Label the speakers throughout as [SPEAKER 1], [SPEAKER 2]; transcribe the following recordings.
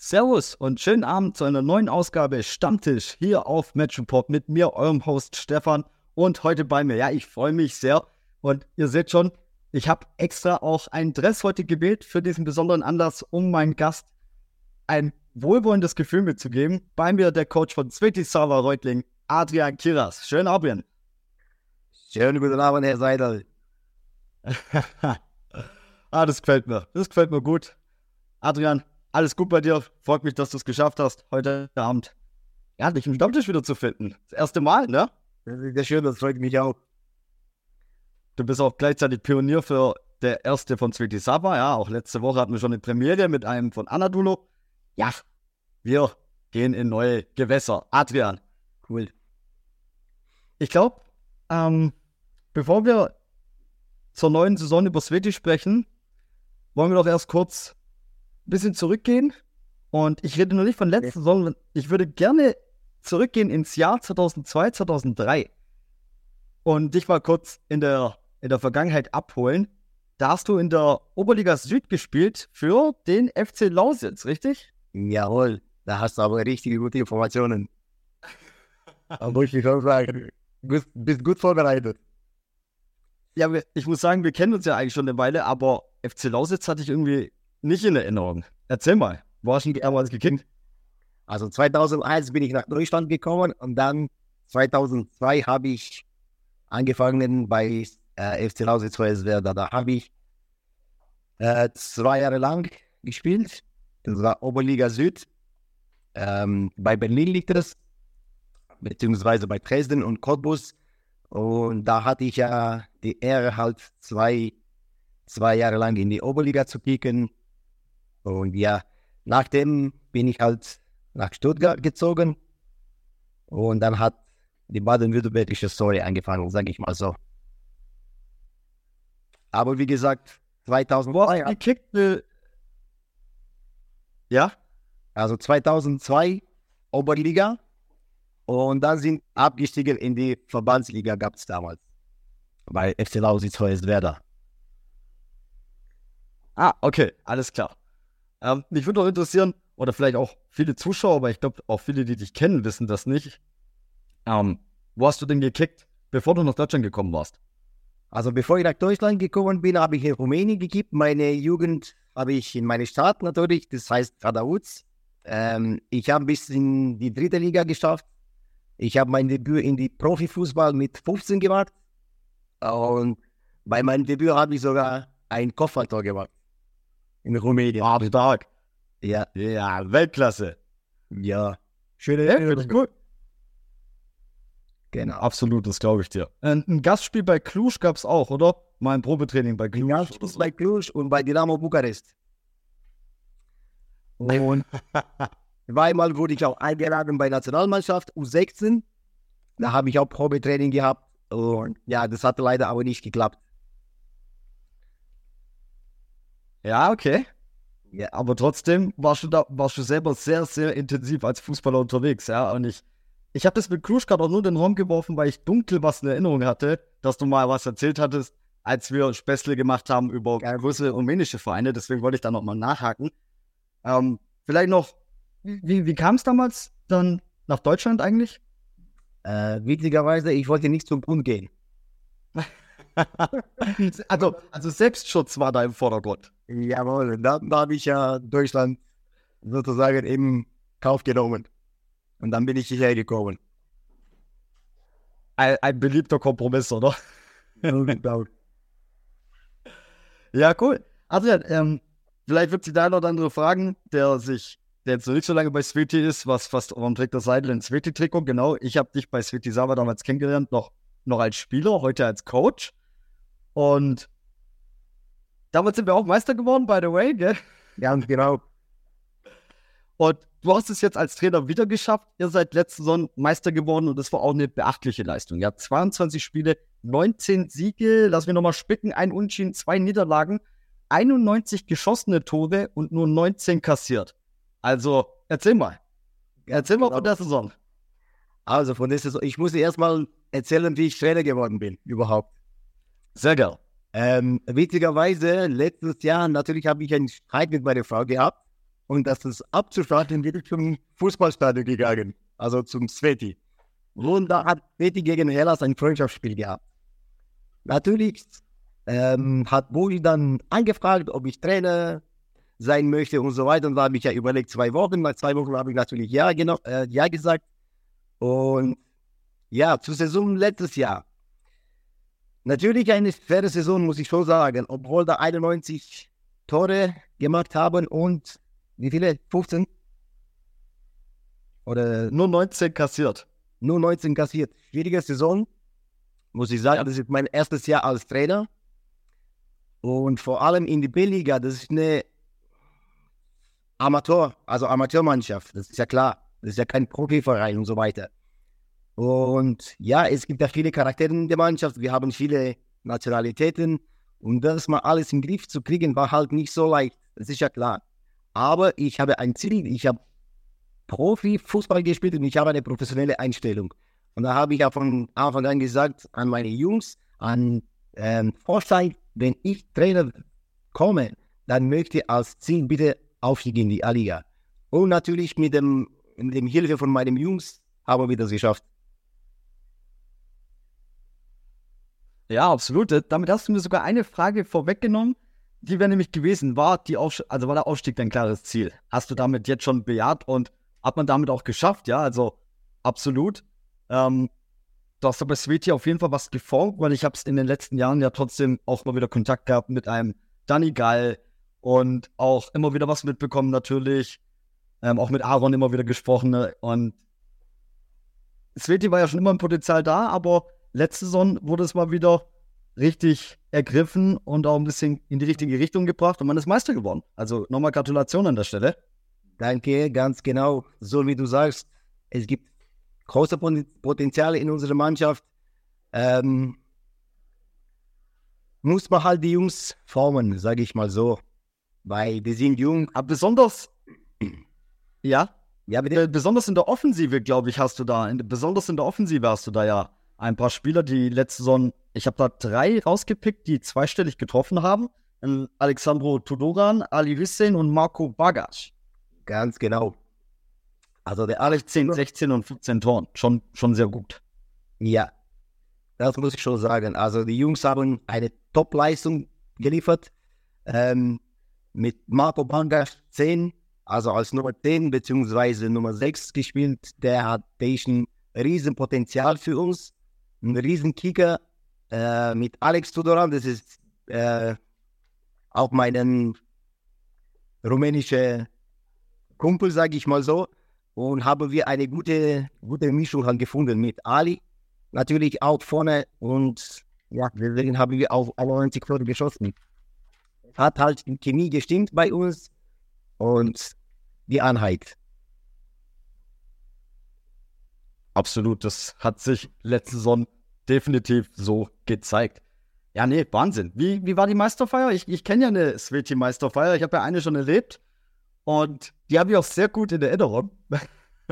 [SPEAKER 1] Servus und schönen Abend zu einer neuen Ausgabe Stammtisch hier auf Match mit mir, eurem Host Stefan und heute bei mir. Ja, ich freue mich sehr und ihr seht schon, ich habe extra auch einen Dress heute gewählt für diesen besonderen Anlass, um meinen Gast ein wohlwollendes Gefühl mitzugeben. Bei mir der Coach von Sveti Sava Reutling, Adrian Kiras. Schönen Abend.
[SPEAKER 2] Schönen guten Abend, Herr Seidel.
[SPEAKER 1] ah, das gefällt mir. Das gefällt mir gut. Adrian, alles gut bei dir. Freut mich, dass du es geschafft hast, heute Abend ja, dich im Stammtisch wieder zu finden. Das erste Mal, ne?
[SPEAKER 2] Das ist sehr schön, das freut mich auch.
[SPEAKER 1] Du bist auch gleichzeitig Pionier für der erste von Sveti Sava. Ja, auch letzte Woche hatten wir schon eine Premiere mit einem von Anadulo. Ja, wir gehen in neue Gewässer. Adrian. Cool. Ich glaube, ähm, bevor wir zur neuen Saison über Sveti sprechen, wollen wir doch erst kurz bisschen zurückgehen. Und ich rede noch nicht von letzter Saison, ich würde gerne zurückgehen ins Jahr 2002, 2003 und dich mal kurz in der, in der Vergangenheit abholen. Da hast du in der Oberliga Süd gespielt für den FC Lausitz, richtig?
[SPEAKER 2] Jawohl, da hast du aber richtige gute Informationen. da muss ich schon sagen, du bist gut vorbereitet.
[SPEAKER 1] Ja, ich muss sagen, wir kennen uns ja eigentlich schon eine Weile, aber FC Lausitz hatte ich irgendwie nicht in Erinnerung. Erzähl mal, wo hast du damals gekickt?
[SPEAKER 2] Also 2001 bin ich nach Deutschland gekommen und dann 2002 habe ich angefangen bei äh, FC Lausitz Hoyerswerda. Da habe ich äh, zwei Jahre lang gespielt. Das war Oberliga Süd. Ähm, bei Berlin liegt das, beziehungsweise bei Dresden und Cottbus. Und da hatte ich ja die Ehre, halt zwei, zwei Jahre lang in die Oberliga zu kicken. Und ja, nachdem bin ich halt nach Stuttgart gezogen. Und dann hat die baden-württembergische Story angefangen, sage ich mal so. Aber wie gesagt, 2002.
[SPEAKER 1] Wo gekickt, äh, ja?
[SPEAKER 2] Also 2002 Oberliga und dann sind abgestiegen in die Verbandsliga gab es damals. Bei FC Lausitz Hoyerswerda.
[SPEAKER 1] Ah, okay, alles klar. Ähm, mich würde auch interessieren, oder vielleicht auch viele Zuschauer, aber ich glaube auch viele, die dich kennen, wissen das nicht. Ähm, wo hast du denn gekickt, bevor du nach Deutschland gekommen warst?
[SPEAKER 2] Also bevor ich nach Deutschland gekommen bin, habe ich in Rumänien gekippt. Meine Jugend habe ich in meine Stadt natürlich, das heißt Radauts. Ähm, ich habe bis in die dritte Liga geschafft. Ich habe mein Debüt in die Profifußball mit 15 gemacht. Und bei meinem Debüt habe ich sogar ein Koffertor gemacht. In Rumänien.
[SPEAKER 1] Ah, stark.
[SPEAKER 2] Ja.
[SPEAKER 1] Ja, Weltklasse.
[SPEAKER 2] Ja.
[SPEAKER 1] Schöne Erinnerung. Gut.
[SPEAKER 2] Genau.
[SPEAKER 1] Absolut, das glaube ich dir. Ein, ein, Gastspiel bei Cluj gab es auch, oder? Mal ein Probetraining bei Cluj.
[SPEAKER 2] Ja, bei Cluj und bei Dynamo Bukarest. Und zweimal wurde ich auch eingeladen bei Nationalmannschaft U16. Da habe ich auch Probetraining gehabt. Und ja, das hatte leider aber nicht geklappt.
[SPEAKER 1] Ja, okay. Ja, aber trotzdem warst du da, warst du selber sehr, sehr intensiv als Fußballer unterwegs, ja. Und ich, ich habe das mit Klusch gerade auch nur in den Raum geworfen, weil ich dunkel was in Erinnerung hatte, dass du mal was erzählt hattest, als wir Späßle gemacht haben über größere rumänische Vereine. Deswegen wollte ich da nochmal nachhaken. Ähm, vielleicht noch, wie, wie kam es damals dann nach Deutschland eigentlich?
[SPEAKER 2] Äh, witzigerweise, ich wollte nicht zum Bund gehen.
[SPEAKER 1] also, also Selbstschutz war da im Vordergrund.
[SPEAKER 2] Jawohl, dann habe ich ja Deutschland sozusagen im Kauf genommen. Und dann bin ich hierher gekommen.
[SPEAKER 1] Ein, ein beliebter Kompromiss, oder?
[SPEAKER 2] genau.
[SPEAKER 1] ja, cool. Adrian, ähm, vielleicht wird sich der eine oder andere fragen, der sich, der jetzt noch nicht so lange bei Sveti ist, was fast, warum trägt der Seidel ein Sveti-Trikot? Genau, ich habe dich bei Sveti Sava damals kennengelernt, noch, noch als Spieler, heute als Coach. Und damals sind wir auch Meister geworden, by the way, gell?
[SPEAKER 2] Ja, genau.
[SPEAKER 1] Und du hast es jetzt als Trainer wieder geschafft. Ihr seid letzte Saison Meister geworden und das war auch eine beachtliche Leistung. Ja, 22 Spiele, 19 Siege, lass mich nochmal spicken, ein Unschieden, zwei Niederlagen, 91 geschossene Tore und nur 19 kassiert. Also, erzähl mal. Erzähl mal von der Saison.
[SPEAKER 2] Also, von der Saison. Ich muss dir erstmal erzählen, wie ich Trainer geworden bin, überhaupt.
[SPEAKER 1] Sehr gerne.
[SPEAKER 2] Ähm, witzigerweise, letztes Jahr, natürlich habe ich einen Streit mit meiner Frau gehabt. Und das ist abzuschalten, ich zum Fußballstadion gegangen, also zum Sveti. Und da hat Sveti gegen Hellas ein Freundschaftsspiel gehabt. Natürlich ähm, hat Bui dann angefragt, ob ich Trainer sein möchte und so weiter. Und da habe ich ja überlegt, zwei Wochen. Nach zwei Wochen habe ich natürlich Ja, äh, ja gesagt. Und ja, zur Saison letztes Jahr. Natürlich eine faire Saison, muss ich schon sagen. Obwohl da 91 Tore gemacht haben und wie viele? 15?
[SPEAKER 1] Oder nur 19 kassiert.
[SPEAKER 2] Nur 19 kassiert. Schwierige Saison, muss ich sagen. Das ist mein erstes Jahr als Trainer. Und vor allem in die B-Liga, das ist eine Amateur, also Amateurmannschaft, das ist ja klar. Das ist ja kein Profiverein und so weiter. Und ja, es gibt ja viele Charaktere in der Mannschaft. Wir haben viele Nationalitäten. Und das mal alles im Griff zu kriegen, war halt nicht so leicht. Das ist ja klar. Aber ich habe ein Ziel. Ich habe Profi-Fußball gespielt und ich habe eine professionelle Einstellung. Und da habe ich ja von Anfang an gesagt an meine Jungs, an ähm, Vorstand, wenn ich Trainer komme, dann möchte ich als Ziel bitte Aufstieg in die A-Liga. Und natürlich mit dem, mit dem Hilfe von meinen Jungs haben wir das geschafft.
[SPEAKER 1] Ja, absolut. Damit hast du mir sogar eine Frage vorweggenommen. Die wäre nämlich gewesen, war, die also war der Aufstieg dein klares Ziel? Hast du damit jetzt schon bejaht und hat man damit auch geschafft? Ja, also absolut. Ähm, du hast aber Sveti auf jeden Fall was geformt, weil ich habe es in den letzten Jahren ja trotzdem auch mal wieder Kontakt gehabt mit einem Danny Gall und auch immer wieder was mitbekommen natürlich. Ähm, auch mit Aaron immer wieder gesprochen. Ne? Und Sveti war ja schon immer ein Potenzial da, aber letzte Saison wurde es mal wieder richtig ergriffen und auch ein bisschen in die richtige Richtung gebracht und man ist Meister geworden. Also nochmal Gratulation an der Stelle.
[SPEAKER 2] Danke, ganz genau. So wie du sagst, es gibt große Potenziale in unserer Mannschaft. Ähm, muss man halt die Jungs formen, sage ich mal so. Weil die sind jung.
[SPEAKER 1] Aber besonders, ja, ja, bitte. besonders in der Offensive, glaube ich, hast du da, in, besonders in der Offensive hast du da ja ein paar Spieler, die letzte Saison, ich habe da drei rausgepickt, die zweistellig getroffen haben. Alexandro Tudoran, Ali Hussein und Marco Bagasch.
[SPEAKER 2] Ganz genau.
[SPEAKER 1] Also der Alex 10, 16 und 15 Toren. Schon, schon sehr gut.
[SPEAKER 2] Ja, das muss ich schon sagen. Also die Jungs haben eine Top-Leistung geliefert. Ähm, mit Marco Bagasch 10, also als Nummer 10 bzw. Nummer 6 gespielt. Der hat ein Riesenpotenzial für uns ein Riesenkicker äh, mit Alex Tudoran. Das ist äh, auch mein rumänischer Kumpel, sage ich mal so. Und haben wir eine gute, gute Mischung halt gefunden mit Ali. Natürlich auch vorne und ja, deswegen haben wir auch 90 Tore geschossen. Hat halt die Chemie gestimmt bei uns und die Einheit.
[SPEAKER 1] Absolut, das hat sich letzte Saison definitiv so gezeigt. Ja, nee, Wahnsinn. Wie, wie war die Meisterfeier? Ich, ich kenne ja eine Sveti-Meisterfeier. Ich habe ja eine schon erlebt. Und die habe ich auch sehr gut in Erinnerung.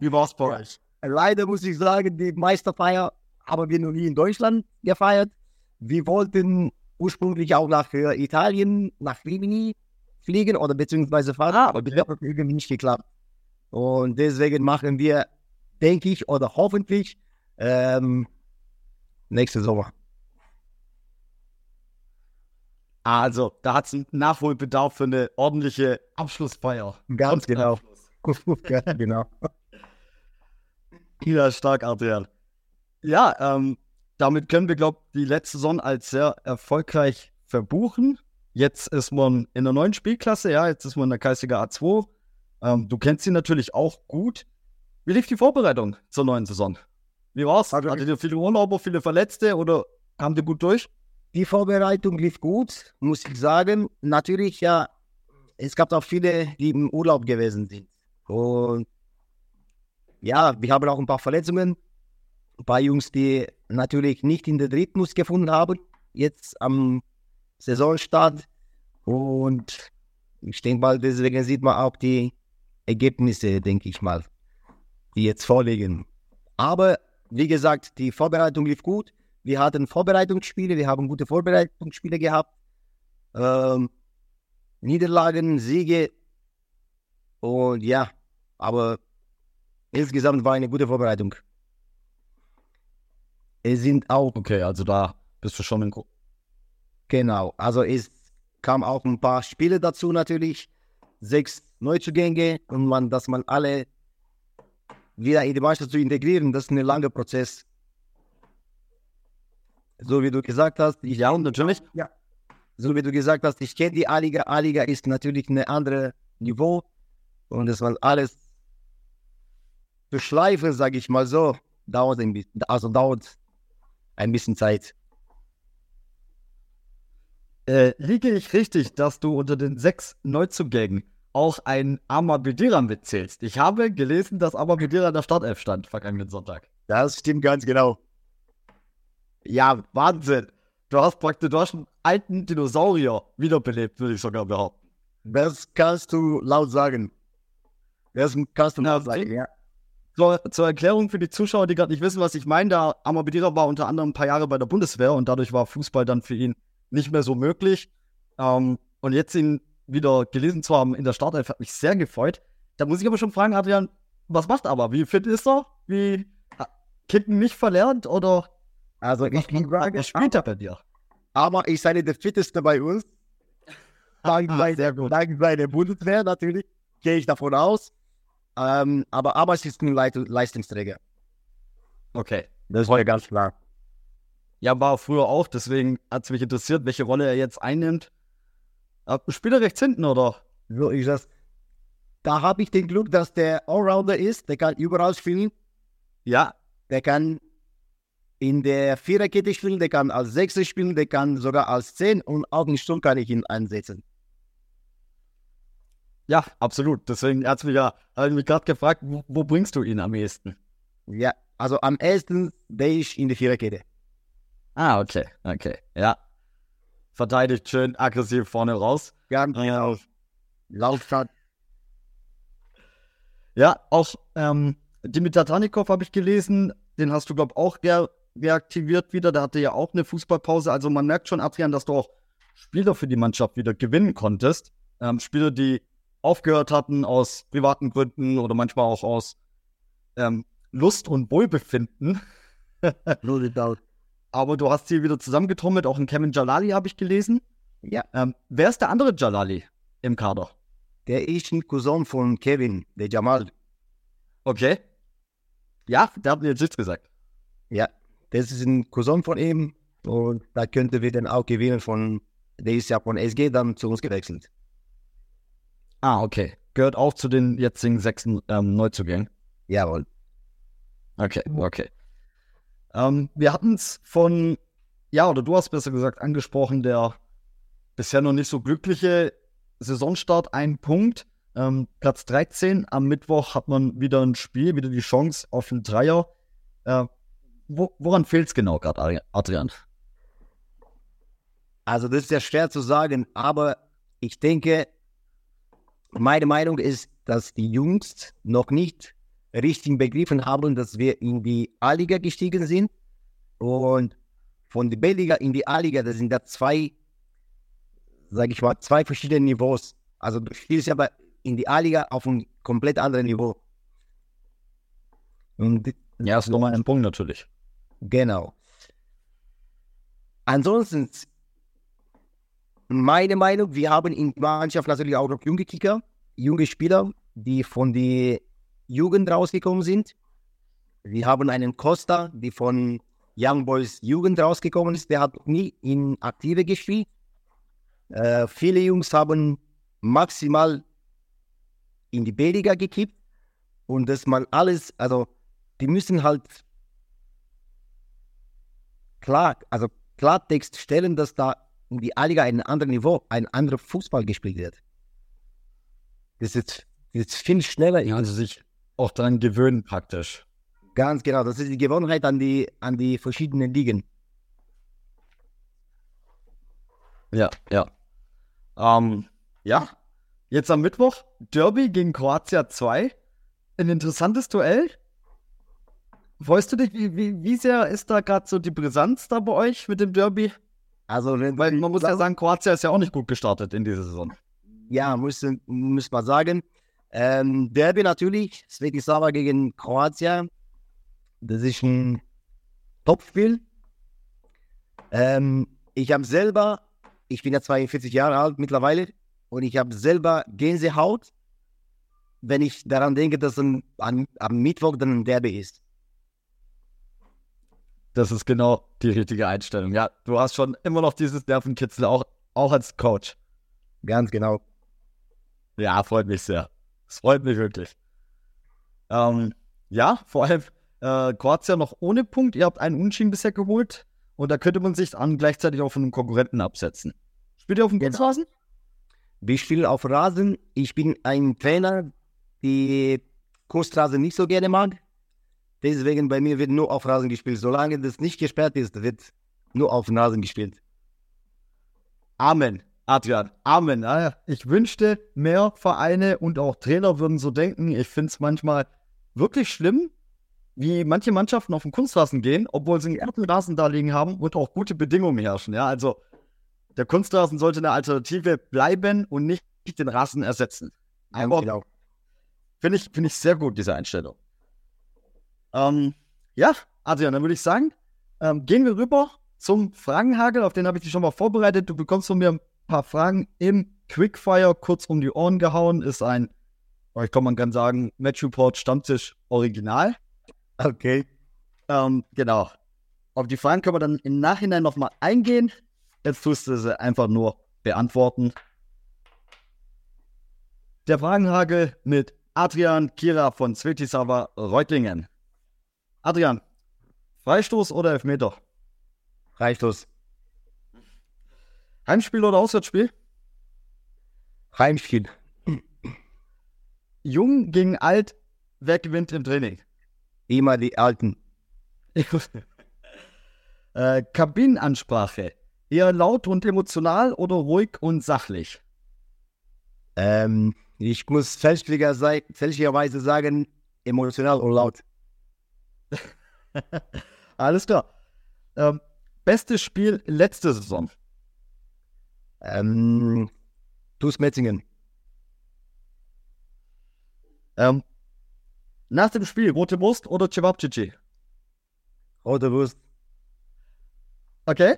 [SPEAKER 2] wie war es bei euch? Leider muss ich sagen, die Meisterfeier haben wir noch nie in Deutschland gefeiert. Wir wollten ursprünglich auch nach äh, Italien, nach Rimini fliegen oder beziehungsweise fahren, ah, aber das hat irgendwie nicht geklappt. Und deswegen machen wir denke ich, oder hoffentlich ähm, nächste Sommer.
[SPEAKER 1] Also, da hat es einen Nachholbedarf für eine ordentliche Abschlussfeier.
[SPEAKER 2] Ganz genau. genau.
[SPEAKER 1] Ja, stark, Adrian. Ja, ähm, damit können wir, glaube ich, die letzte Saison als sehr erfolgreich verbuchen. Jetzt ist man in der neuen Spielklasse, ja, jetzt ist man in der Kreisliga A2. Ähm, du kennst sie natürlich auch gut. Wie lief die Vorbereitung zur neuen Saison? Wie war's? Also, Hattet ihr viele Urlauber, viele Verletzte oder kamt ihr gut durch?
[SPEAKER 2] Die Vorbereitung lief gut, muss ich sagen. Natürlich, ja, es gab auch viele, die im Urlaub gewesen sind. Und ja, wir haben auch ein paar Verletzungen. Ein paar Jungs, die natürlich nicht in der Rhythmus gefunden haben, jetzt am Saisonstart. Und ich denke mal, deswegen sieht man auch die Ergebnisse, denke ich mal die jetzt vorliegen. Aber wie gesagt, die Vorbereitung lief gut. Wir hatten Vorbereitungsspiele, wir haben gute Vorbereitungsspiele gehabt. Ähm, Niederlagen, Siege Und ja, aber insgesamt war eine gute Vorbereitung. Es sind auch,
[SPEAKER 1] Okay, also da bist du schon in. Gru-
[SPEAKER 2] genau, also es kam auch ein paar Spiele dazu natürlich. Sechs Neuzugänge und man, dass man alle wieder in die Mannschaft zu integrieren, das ist ein langer Prozess. So wie du gesagt hast, ich
[SPEAKER 1] Ja, natürlich.
[SPEAKER 2] Ja. So wie du gesagt hast, ich kenne die A-Liga. A-Liga ist natürlich ein anderes Niveau. Und das man alles zu schleifen, sage ich mal so, dauert ein bisschen, also dauert ein bisschen Zeit.
[SPEAKER 1] Äh, liege ich richtig, dass du unter den sechs Neuzugängen auch ein Amabedira mitzählst? Ich habe gelesen, dass Amabedira in der Startelf stand vergangenen Sonntag.
[SPEAKER 2] Das stimmt ganz genau.
[SPEAKER 1] Ja, Wahnsinn. Du hast praktisch du hast einen alten Dinosaurier wiederbelebt, würde ich sogar behaupten.
[SPEAKER 2] Das kannst du laut sagen. Das kannst du laut sagen, ja.
[SPEAKER 1] Zur, zur Erklärung für die Zuschauer, die gerade nicht wissen, was ich meine, der Amabedira war unter anderem ein paar Jahre bei der Bundeswehr und dadurch war Fußball dann für ihn nicht mehr so möglich. Ähm, und jetzt ihn wieder gelesen zu haben in der Startelf hat mich sehr gefreut. Da muss ich aber schon fragen, Adrian, was macht aber? Wie fit ist er? Wie Kicken nicht verlernt oder
[SPEAKER 2] Also ich kann sagen,
[SPEAKER 1] was spielt er bei dir?
[SPEAKER 2] aber ich sei der Fitteste bei uns. Dank,
[SPEAKER 1] Ah,
[SPEAKER 2] seiner-
[SPEAKER 1] sehr gut.
[SPEAKER 2] dank seiner Bundeswehr natürlich, gehe ich davon aus. Ähm, aber Abbas ist ein Leit Leistungsträger.
[SPEAKER 1] Okay.
[SPEAKER 2] Das war ja ganz klar.
[SPEAKER 1] Ja, war er früher auch, deswegen hat es mich interessiert, welche Rolle er jetzt einnimmt. Äh, Spielt er rechts hinten, oder?
[SPEAKER 2] So ist das. Da habe ich den Glück, dass der Allrounder ist. Der kann überall spielen.
[SPEAKER 1] Ja.
[SPEAKER 2] Der kann in der Viererkette spielen. Der kann als Sechser spielen. Der kann sogar als Zehn. Und auch im Sturm kann ich ihn einsetzen.
[SPEAKER 1] Ja, absolut. Deswegen hat mich ja, habe ich mich gerade gefragt, wo, wo bringst du ihn am ehesten?
[SPEAKER 2] Ja, also am ersten, der ist in der Viererkette.
[SPEAKER 1] Ah, okay, okay, ja. Verteidigt schön aggressiv vorne raus.
[SPEAKER 2] Ganz genau. Laufstadt.
[SPEAKER 1] Ja, auch ähm, Dimitar Tanikov habe ich gelesen, den hast du, glaube ich, auch re reaktiviert wieder. Der hatte ja auch eine Fußballpause. Also man merkt schon, Adrian, dass du auch Spieler für die Mannschaft wieder gewinnen konntest. Ähm, Spieler, die aufgehört hatten aus privaten Gründen oder manchmal auch aus ähm, Lust und Wohlbefinden. Aber du hast sie wieder zusammengetrommelt. Auch einen Kevin Jalali habe ich gelesen.
[SPEAKER 2] Ja,
[SPEAKER 1] Ähm, wer ist der andere Jalali im Kader?
[SPEAKER 2] der ist ein Cousin von Kevin, der Jamal.
[SPEAKER 1] Okay. Ja, der hat mir jetzt nichts gesagt.
[SPEAKER 2] Ja, das ist ein Cousin von ihm. Und da könnte wir dann auch gewinnen von, der ist ja von SG dann zu uns gewechselt.
[SPEAKER 1] Ah, okay. Gehört auch zu den jetzigen sechs ähm, Neuzugängen.
[SPEAKER 2] Jawohl.
[SPEAKER 1] Okay, okay. Ähm, wir hatten es von, ja, oder du hast besser gesagt angesprochen, der bisher noch nicht so glückliche Saisonstart, ein Punkt. Ähm, Platz 13. Am Mittwoch hat man wieder ein Spiel, wieder die Chance auf einen Dreier. Äh, wo, woran fehlt es genau gerade, Adrian?
[SPEAKER 2] Also das ist ja schwer zu sagen, aber ich denke, meine Meinung ist, dass die Jungs noch nicht richtig begriffen haben, dass wir in die A-Liga gestiegen sind. Und von der B-Liga in die A-Liga, das sind da zwei, sage ich mal, zwei verschiedene Niveaus. Also du spielst aber in die A-Liga auf einem komplett anderen Niveau. Und
[SPEAKER 1] Ja, ist nochmal ein Punkt natürlich.
[SPEAKER 2] Genau. Ansonsten, meine Meinung, wir haben in der Mannschaft natürlich auch noch junge Kicker, junge Spieler, die von der Jugend rausgekommen sind. Wir haben einen Costa, der von Young Boys Jugend rausgekommen ist. Der hat nie in Aktive gespielt. Äh, viele Jungs haben maximal in die B-Liga gekippt. Und dass man alles, also die müssen halt klar, also Klartext stellen, dass da in die A-Liga ein anderes Niveau, ein anderer Fußball gespielt wird. Das ist, das ist viel schneller.
[SPEAKER 1] Ja, also sich auch daran gewöhnen praktisch.
[SPEAKER 2] Ganz genau, das ist die Gewohnheit an die, an die verschiedenen Ligen.
[SPEAKER 1] Ja, ja. Ähm, ja, jetzt am Mittwoch Derby gegen Kroatia 2. Ein interessantes Duell. Freust du dich, wie, wie, wie sehr ist da gerade so die Brisanz da bei euch mit dem Derby?
[SPEAKER 2] Also, wenn,
[SPEAKER 1] Weil man muss ja sagen, Kroatia ist ja auch nicht gut gestartet in dieser Saison.
[SPEAKER 2] ja, muss, muss man sagen, Ähm, Derby natürlich, Svetislava gegen Kroatien. Das ist ein Topspiel. Ähm, ich habe selber, ich bin ja 42 Jahre alt mittlerweile, und ich habe selber Gänsehaut, wenn ich daran denke, dass ein, an, am Mittwoch dann ein Derby ist.
[SPEAKER 1] Das ist genau die richtige Einstellung. Ja, du hast schon immer noch dieses Nervenkitzel, auch, auch als Coach.
[SPEAKER 2] Ganz genau.
[SPEAKER 1] Ja, freut mich sehr. Es freut mich wirklich. Ähm, ja, vor allem äh, Kroatien noch ohne Punkt. Ihr habt einen Unschieden bisher geholt und da könnte man sich dann gleichzeitig auch von einem Konkurrenten absetzen. Spielt ihr auf dem
[SPEAKER 2] Genau.
[SPEAKER 1] Kunstrasen?
[SPEAKER 2] Wir spielen auf Rasen. Ich bin ein Trainer, die Kunstrasen nicht so gerne mag. Deswegen bei mir wird nur auf Rasen gespielt. Solange das nicht gesperrt ist, wird nur auf Rasen gespielt.
[SPEAKER 1] Amen. Adrian, Amen. Ich wünschte, mehr Vereine und auch Trainer würden so denken. Ich finde es manchmal wirklich schlimm, wie manche Mannschaften auf den Kunstrasen gehen, obwohl sie einen Erdenrasen da liegen haben und auch gute Bedingungen herrschen. Ja, also der Kunstrasen sollte eine Alternative bleiben und nicht den Rasen ersetzen. Aber
[SPEAKER 2] genau.
[SPEAKER 1] Finde ich, finde ich sehr gut, diese Einstellung. Ähm, ja, Adrian, dann würde ich sagen, ähm, gehen wir rüber zum Fragenhagel. Auf den habe ich dich schon mal vorbereitet. Du bekommst von mir ein paar Fragen im Quickfire kurz um die Ohren gehauen. Ist ein, ich kann man kann sagen, Match Report Stammtisch Original.
[SPEAKER 2] Okay.
[SPEAKER 1] Ähm, genau. Auf die Fragen können wir dann im Nachhinein nochmal eingehen. Jetzt tust du sie einfach nur beantworten. Der Fragenhagel mit Adrian Kira von Svetisava Reutlingen. Adrian, Freistoß oder Elfmeter?
[SPEAKER 2] Freistoß.
[SPEAKER 1] Heimspiel oder Auswärtsspiel?
[SPEAKER 2] Heimspiel.
[SPEAKER 1] Jung gegen alt, wer gewinnt im Training?
[SPEAKER 2] Immer die Alten.
[SPEAKER 1] äh, Kabinenansprache. Eher laut und emotional oder ruhig und sachlich?
[SPEAKER 2] Ähm, ich muss fälschlicher sei- fälschlicherweise sagen, emotional und laut.
[SPEAKER 1] Alles klar. Ähm, bestes Spiel letzte Saison.
[SPEAKER 2] Ähm, TuS Metzingen.
[SPEAKER 1] Ähm, nach dem Spiel rote Wurst oder Cevapcici?
[SPEAKER 2] Rote Wurst.
[SPEAKER 1] Okay.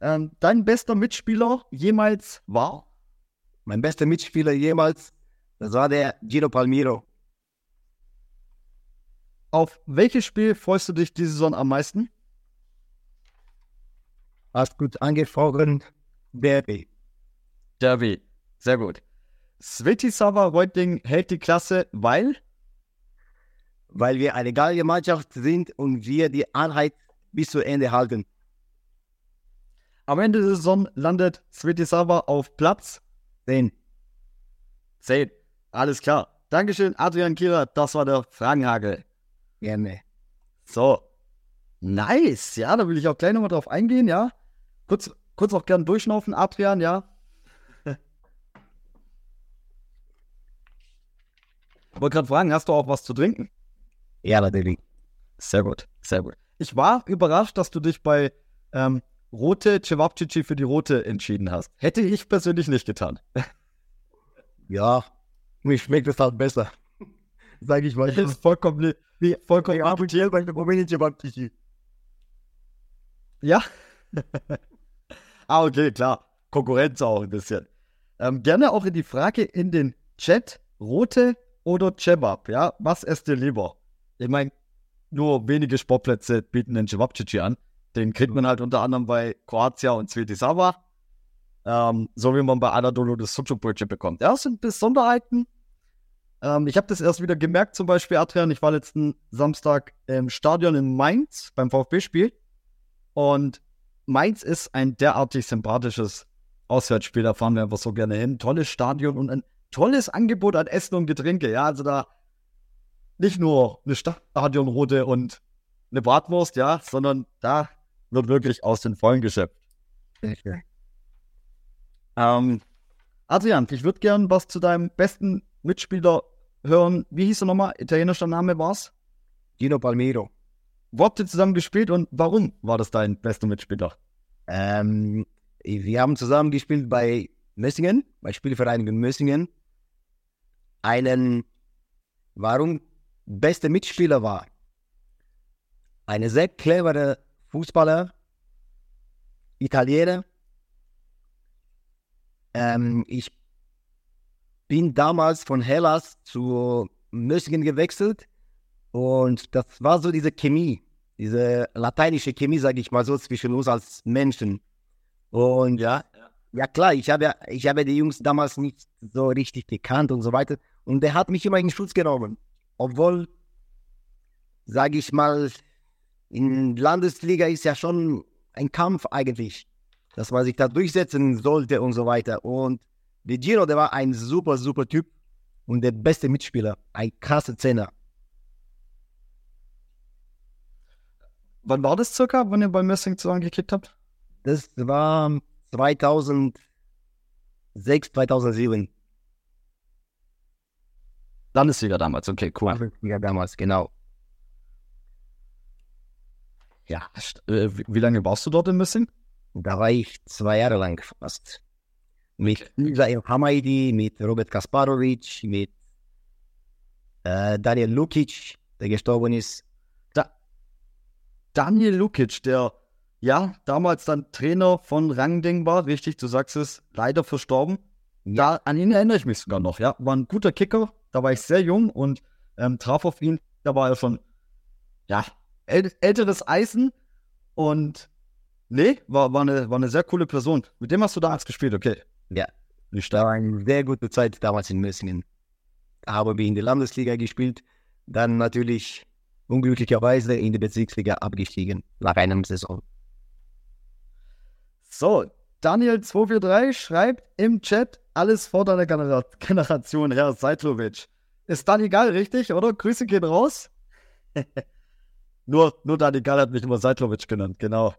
[SPEAKER 1] Ähm, dein bester Mitspieler jemals war?
[SPEAKER 2] Mein bester Mitspieler jemals, das war der Gino Palmiro.
[SPEAKER 1] Auf welches Spiel freust du dich diese Saison am meisten?
[SPEAKER 2] Hast gut angesprochen. Derby.
[SPEAKER 1] Derby. Sehr gut. Svetisava Reutlingen hält die Klasse, weil
[SPEAKER 2] Weil wir eine geile Mannschaft sind und wir die Einheit bis zu Ende halten.
[SPEAKER 1] am Ende der Saison landet Svetisava auf Platz
[SPEAKER 2] Denn
[SPEAKER 1] 10. Alles klar. Dankeschön, Adrian Kira. Das war der Fragenhagel.
[SPEAKER 2] gerne.
[SPEAKER 1] So. Nice. Ja, da will ich auch gleich nochmal drauf eingehen, ja. Kurz, kurz auch gern durchschnaufen, Adrian, ja. Wollte gerade fragen, hast du auch was zu trinken?
[SPEAKER 2] Ja, natürlich.
[SPEAKER 1] Sehr gut, sehr gut. Ich war überrascht, dass du dich bei ähm, Rote Cevapcici für die Rote entschieden hast. Hätte ich persönlich nicht getan.
[SPEAKER 2] Ja, mir schmeckt es halt besser. Sag ich mal.
[SPEAKER 1] Das ist vollkommen, wie, vollkommen
[SPEAKER 2] Ja, speziell bei Baptiste.
[SPEAKER 1] Ja. Ah, okay, klar. Konkurrenz auch ein bisschen. Ähm, gerne auch in die Frage in den Chat. Rote oder Cebab, ja? Was esst ihr lieber? Ich meine, nur wenige Sportplätze bieten den Cevapcici an. Den kriegt man halt unter anderem bei Kroatia und Svetisava. Ähm, so wie man bei Anadolu das Sucuk-Brötchen bekommt. Ja, es sind Besonderheiten. Ähm, ich habe das erst wieder gemerkt, zum Beispiel, Adrian, ich war letzten Samstag im Stadion in Mainz beim VfB-Spiel. Und Mainz ist ein derartig sympathisches Auswärtsspiel. Da fahren wir einfach so gerne hin. Tolles Stadion und ein tolles Angebot an Essen und Getränke. Ja, also da nicht nur eine Stadionrote und eine Bratwurst, ja, sondern da wird wirklich aus den Vollen geschöpft. Ähm, Adrian, ich würde gern was zu deinem besten Mitspieler hören. Wie hieß er nochmal? Italienischer Name war's?
[SPEAKER 2] Gino Palmiro.
[SPEAKER 1] Wo habt ihr zusammen gespielt und warum war das dein bester Mitspieler?
[SPEAKER 2] Ähm, wir haben zusammen gespielt bei Messingen, bei Spielvereinigung Messingen. einen, warum beste Mitspieler war. Eine sehr clevere Fußballer, Italiener. Ähm, ich bin damals von Hellas zu Mössingen gewechselt und das war so diese Chemie, diese lateinische Chemie, sage ich mal so, zwischen uns als Menschen. Und ja, ja klar, ich habe, ich habe die Jungs damals nicht so richtig gekannt und so weiter. Und der hat mich immer in Schutz genommen. Obwohl, sage ich mal, in Landesliga ist ja schon ein Kampf eigentlich, dass man sich da durchsetzen sollte und so weiter. Und der Gino, der war ein super, super Typ und der beste Mitspieler, ein krasser Zehner.
[SPEAKER 1] Wann war das circa, wann ihr bei Messing zusammengekickt habt?
[SPEAKER 2] Das war 2006, 2007.
[SPEAKER 1] Landesliga damals, okay, cool.
[SPEAKER 2] Landesliga damals, genau.
[SPEAKER 1] Ja, äh, wie lange warst du dort in Messing?
[SPEAKER 2] Da war ich zwei Jahre lang fast. Mit Isael Hamaidi, mit Robert Kasparovic, mit äh, Daniel Lukic, der gestorben ist.
[SPEAKER 1] Da Daniel Lukic, der ja damals dann Trainer von Rangding war, richtig, du sagst es, leider verstorben. Ja. Da, an ihn erinnere ich mich sogar noch, ja. War ein guter Kicker, da war ich sehr jung und ähm, traf auf ihn. Da war er schon, ja, äl älteres Eisen und nee, war, war, eine, war eine sehr coole Person. Mit dem hast du damals gespielt, okay.
[SPEAKER 2] Ja, ich war eine sehr gute Zeit damals in Mössingen. Habe wir in der Landesliga gespielt, dann natürlich unglücklicherweise in die Bezirksliga abgestiegen nach einem Saison.
[SPEAKER 1] So, Daniel243 schreibt im Chat, alles vor deiner Gener Generation, Herr Seidlovic. Ist dann egal, richtig, oder? Grüße gehen raus. nur, nur dann egal hat mich immer Seidlovic genannt, genau.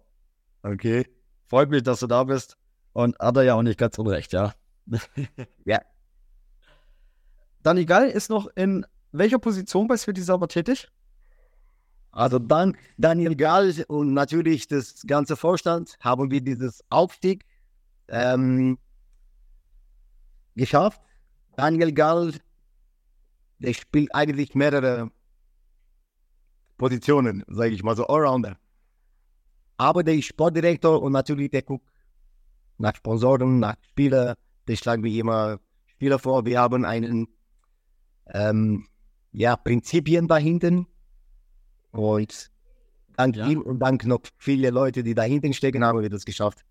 [SPEAKER 1] Okay. Freut mich, dass du da bist. Und hat er ja auch nicht ganz unrecht, ja.
[SPEAKER 2] ja.
[SPEAKER 1] Dani Gall ist noch in welcher Position bei Sveti Sauber tätig?
[SPEAKER 2] Also dank Daniel Gall und natürlich das ganze Vorstand haben wir dieses Aufstieg ähm, geschafft. Daniel Gall, der spielt eigentlich mehrere Positionen, sage ich mal so, Allrounder. Aber der Sportdirektor und natürlich der guckt nach Sponsoren, nach Spieler. Das schlagen wir immer Spieler vor. Wir haben einen ähm, ja, Prinzipien dahinter. Und dank ja. ihm und dank noch viele Leute, die dahinter stecken, haben wir das geschafft.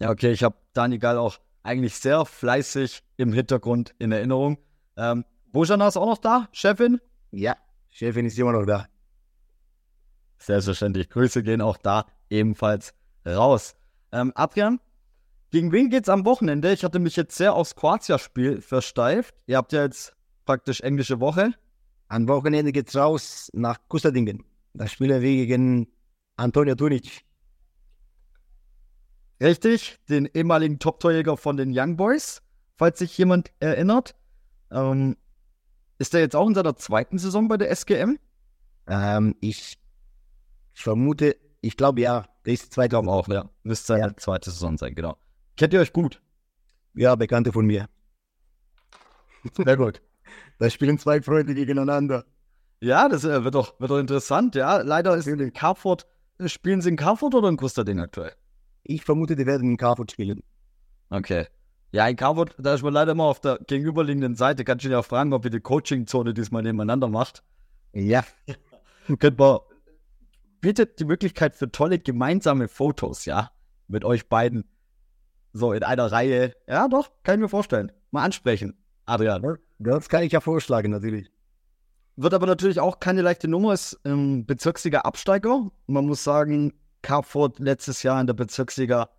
[SPEAKER 1] Ja, okay, ich habe Dani Gall auch eigentlich sehr fleißig im Hintergrund in Erinnerung. Ähm, Bojana ist auch noch da, Chefin?
[SPEAKER 2] Ja, Chefin ist immer noch da.
[SPEAKER 1] Selbstverständlich. Grüße gehen auch da ebenfalls raus. Ähm, Adrian, gegen wen geht's am Wochenende? Ich hatte mich jetzt sehr aufs Kroatia-Spiel versteift. Ihr habt ja jetzt praktisch englische Woche.
[SPEAKER 2] Am Wochenende geht's raus nach Kusterdingen. Da spielen wir gegen Antonio Tunic.
[SPEAKER 1] Richtig, den ehemaligen Top-Torjäger von den Young Boys, falls sich jemand erinnert. Ähm, ist er jetzt auch in seiner zweiten Saison bei der SGM?
[SPEAKER 2] Ähm, ich vermute, ich glaube ja, der ist zweite.
[SPEAKER 1] Auch, ja. Müsste seine ja. zweite Saison sein, genau. Kennt ihr euch gut?
[SPEAKER 2] Ja, Bekannte von mir.
[SPEAKER 1] Sehr gut.
[SPEAKER 2] Da spielen zwei Freunde gegeneinander.
[SPEAKER 1] Ja, das äh, wird, doch, wird doch interessant, ja. Leider ist in Carford, äh, spielen sie in Carford oder in Kusterding aktuell?
[SPEAKER 2] Ich vermute, die werden in Carford spielen.
[SPEAKER 1] Okay. Ja, in Carford, da ist man leider immer auf der gegenüberliegenden Seite. Kannst du auch fragen, ob ihr die Coaching-Zone diesmal nebeneinander macht.
[SPEAKER 2] Ja.
[SPEAKER 1] Könnt man bietet die Möglichkeit für tolle gemeinsame Fotos, ja, mit euch beiden. So in einer Reihe. Ja, doch, kann ich mir vorstellen. Mal ansprechen, Adrian.
[SPEAKER 2] Das kann ich ja vorschlagen, natürlich.
[SPEAKER 1] Wird aber natürlich auch keine leichte Nummer, ist ähm, Bezirksliga Absteiger. Man muss sagen, Carford letztes Jahr in der Bezirksliga